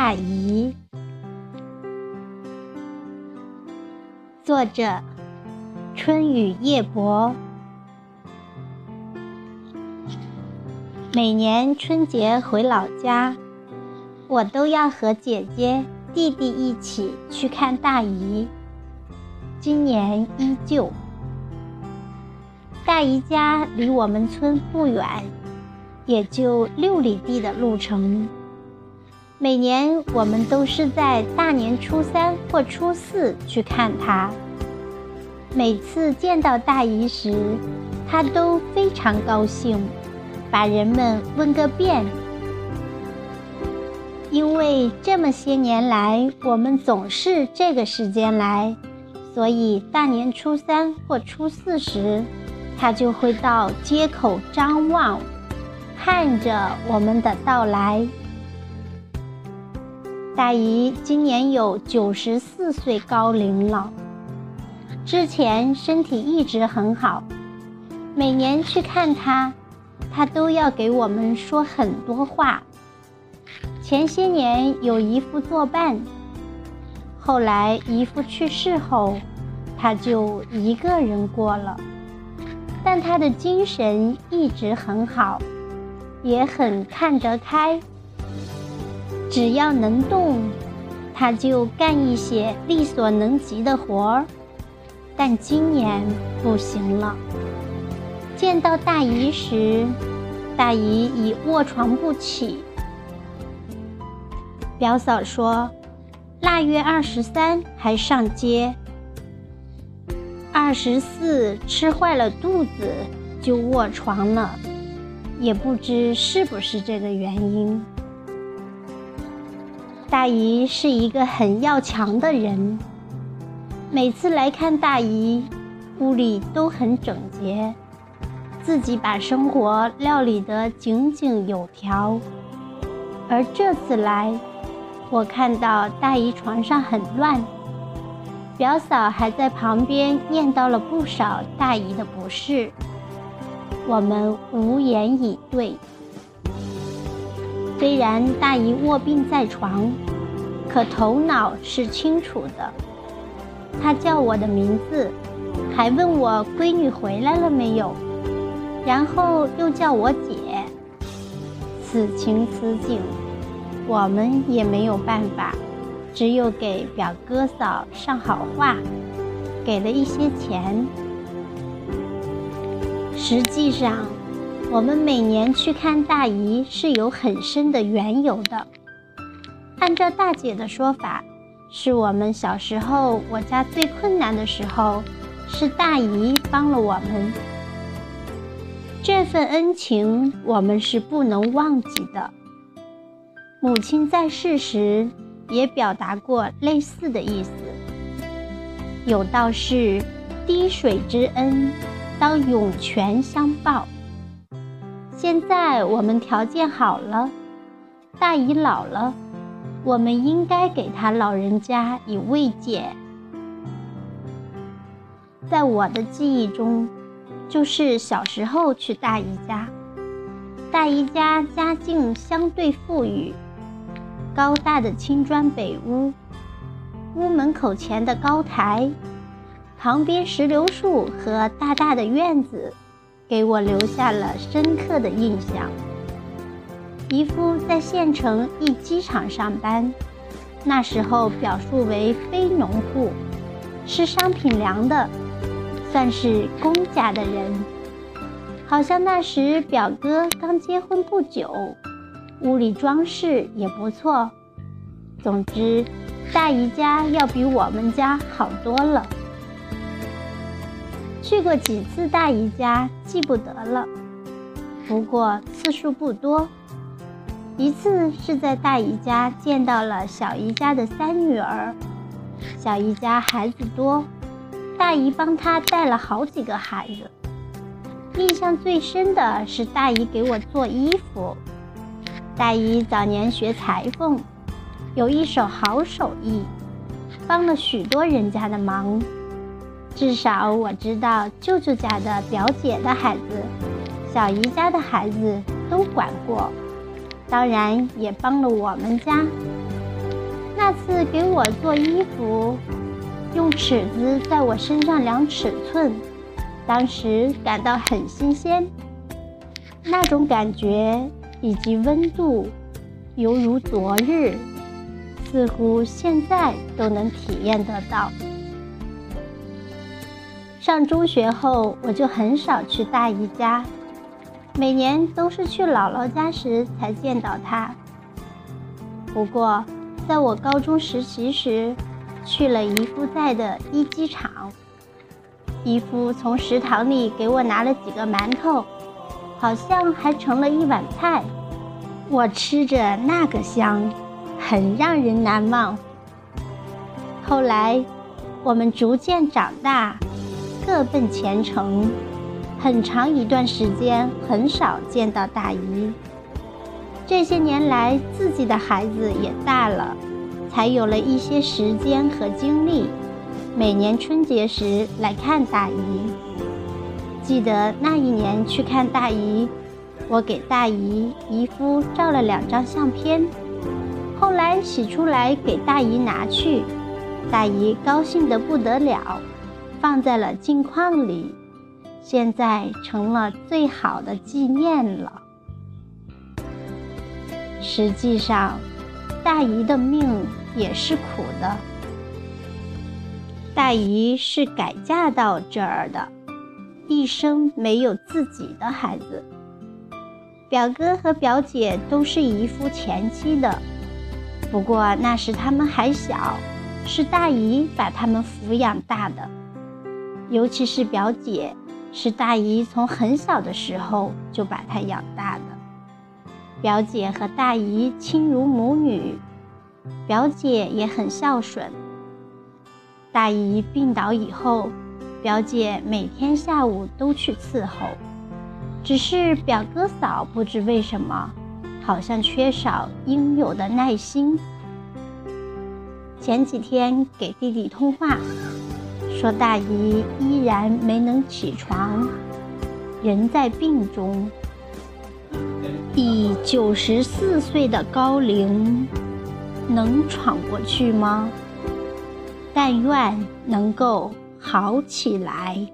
大姨。作者：春雨夜泊。每年春节回老家，我都要和姐姐、弟弟一起去看大姨。今年依旧。大姨家离我们村不远，也就六里地的路程。每年我们都是在大年初三或初四去看他。每次见到大姨时，她都非常高兴，把人们问个遍。因为这么些年来，我们总是这个时间来，所以大年初三或初四时。他就会到街口张望，看着我们的到来。大姨今年有九十四岁高龄了，之前身体一直很好，每年去看她，她都要给我们说很多话。前些年有姨父作伴，后来姨父去世后，她就一个人过了。但他的精神一直很好，也很看得开。只要能动，他就干一些力所能及的活儿。但今年不行了。见到大姨时，大姨已卧床不起。表嫂说，腊月二十三还上街。二十四吃坏了肚子就卧床了，也不知是不是这个原因。大姨是一个很要强的人，每次来看大姨，屋里都很整洁，自己把生活料理得井井有条。而这次来，我看到大姨床上很乱。表嫂还在旁边念叨了不少大姨的不是，我们无言以对。虽然大姨卧病在床，可头脑是清楚的。她叫我的名字，还问我闺女回来了没有，然后又叫我姐。此情此景，我们也没有办法。只有给表哥嫂上好话，给了一些钱。实际上，我们每年去看大姨是有很深的缘由的。按照大姐的说法，是我们小时候我家最困难的时候，是大姨帮了我们。这份恩情我们是不能忘记的。母亲在世时。也表达过类似的意思。有道是：“滴水之恩，当涌泉相报。”现在我们条件好了，大姨老了，我们应该给她老人家以慰藉。在我的记忆中，就是小时候去大姨家，大姨家家境相对富裕。高大的青砖北屋，屋门口前的高台，旁边石榴树和大大的院子，给我留下了深刻的印象。姨夫在县城一机场上班，那时候表述为非农户，吃商品粮的，算是公家的人。好像那时表哥刚结婚不久。屋里装饰也不错，总之，大姨家要比我们家好多了。去过几次大姨家，记不得了，不过次数不多。一次是在大姨家见到了小姨家的三女儿，小姨家孩子多，大姨帮她带了好几个孩子。印象最深的是大姨给我做衣服。大姨早年学裁缝，有一手好手艺，帮了许多人家的忙。至少我知道，舅舅家的表姐的孩子，小姨家的孩子都管过，当然也帮了我们家。那次给我做衣服，用尺子在我身上量尺寸，当时感到很新鲜，那种感觉以及温度，犹如昨日，似乎现在都能体验得到。上中学后，我就很少去大姨家，每年都是去姥姥家时才见到她。不过，在我高中实习时，去了姨夫在的一机厂，姨夫从食堂里给我拿了几个馒头，好像还盛了一碗菜，我吃着那个香，很让人难忘。后来，我们逐渐长大。各奔前程，很长一段时间很少见到大姨。这些年来，自己的孩子也大了，才有了一些时间和精力，每年春节时来看大姨。记得那一年去看大姨，我给大姨姨夫照了两张相片，后来洗出来给大姨拿去，大姨高兴得不得了。放在了镜框里，现在成了最好的纪念了。实际上，大姨的命也是苦的。大姨是改嫁到这儿的，一生没有自己的孩子。表哥和表姐都是姨夫前妻的，不过那时他们还小，是大姨把他们抚养大的。尤其是表姐，是大姨从很小的时候就把她养大的。表姐和大姨亲如母女，表姐也很孝顺。大姨病倒以后，表姐每天下午都去伺候，只是表哥嫂不知为什么，好像缺少应有的耐心。前几天给弟弟通话。说大姨依然没能起床，人在病中，以九十四岁的高龄，能闯过去吗？但愿能够好起来。